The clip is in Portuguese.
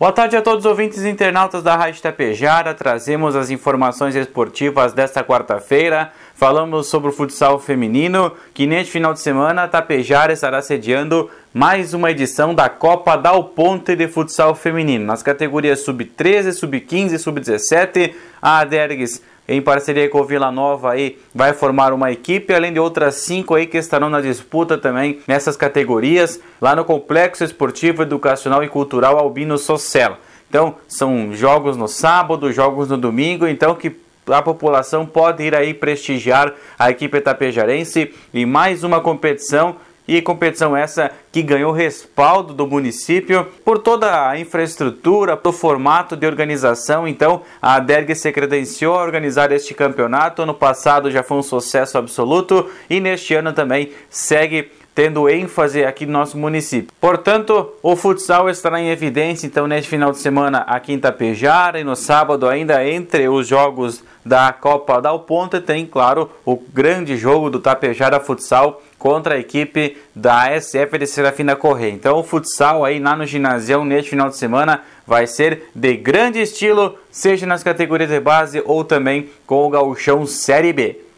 Boa tarde a todos os ouvintes e internautas da Rádio Tapejara. Trazemos as informações esportivas desta quarta-feira. Falamos sobre o futsal feminino, que neste final de semana Tapejara estará sediando mais uma edição da Copa Dal Ponte de Futsal Feminino. Nas categorias Sub-13, Sub-15 e Sub-17, a Adergues em parceria com o Vila Nova aí vai formar uma equipe, além de outras cinco aí que estarão na disputa também nessas categorias, lá no Complexo Esportivo, Educacional e Cultural Albino Socella. Então, são jogos no sábado, jogos no domingo, então que a população pode ir aí prestigiar a equipe tapejarense e mais uma competição e competição essa que ganhou respaldo do município por toda a infraestrutura, do formato de organização. Então, a DERG se credenciou a organizar este campeonato. Ano passado já foi um sucesso absoluto e neste ano também segue tendo ênfase aqui no nosso município. Portanto, o futsal estará em evidência então neste final de semana aqui em Tapejara e no sábado ainda entre os jogos da Copa da Ponte tem, claro, o grande jogo do Tapejara Futsal contra a equipe da SF de Serafina Correia. Então o futsal aí lá no ginásio neste final de semana vai ser de grande estilo, seja nas categorias de base ou também com o gauchão Série B.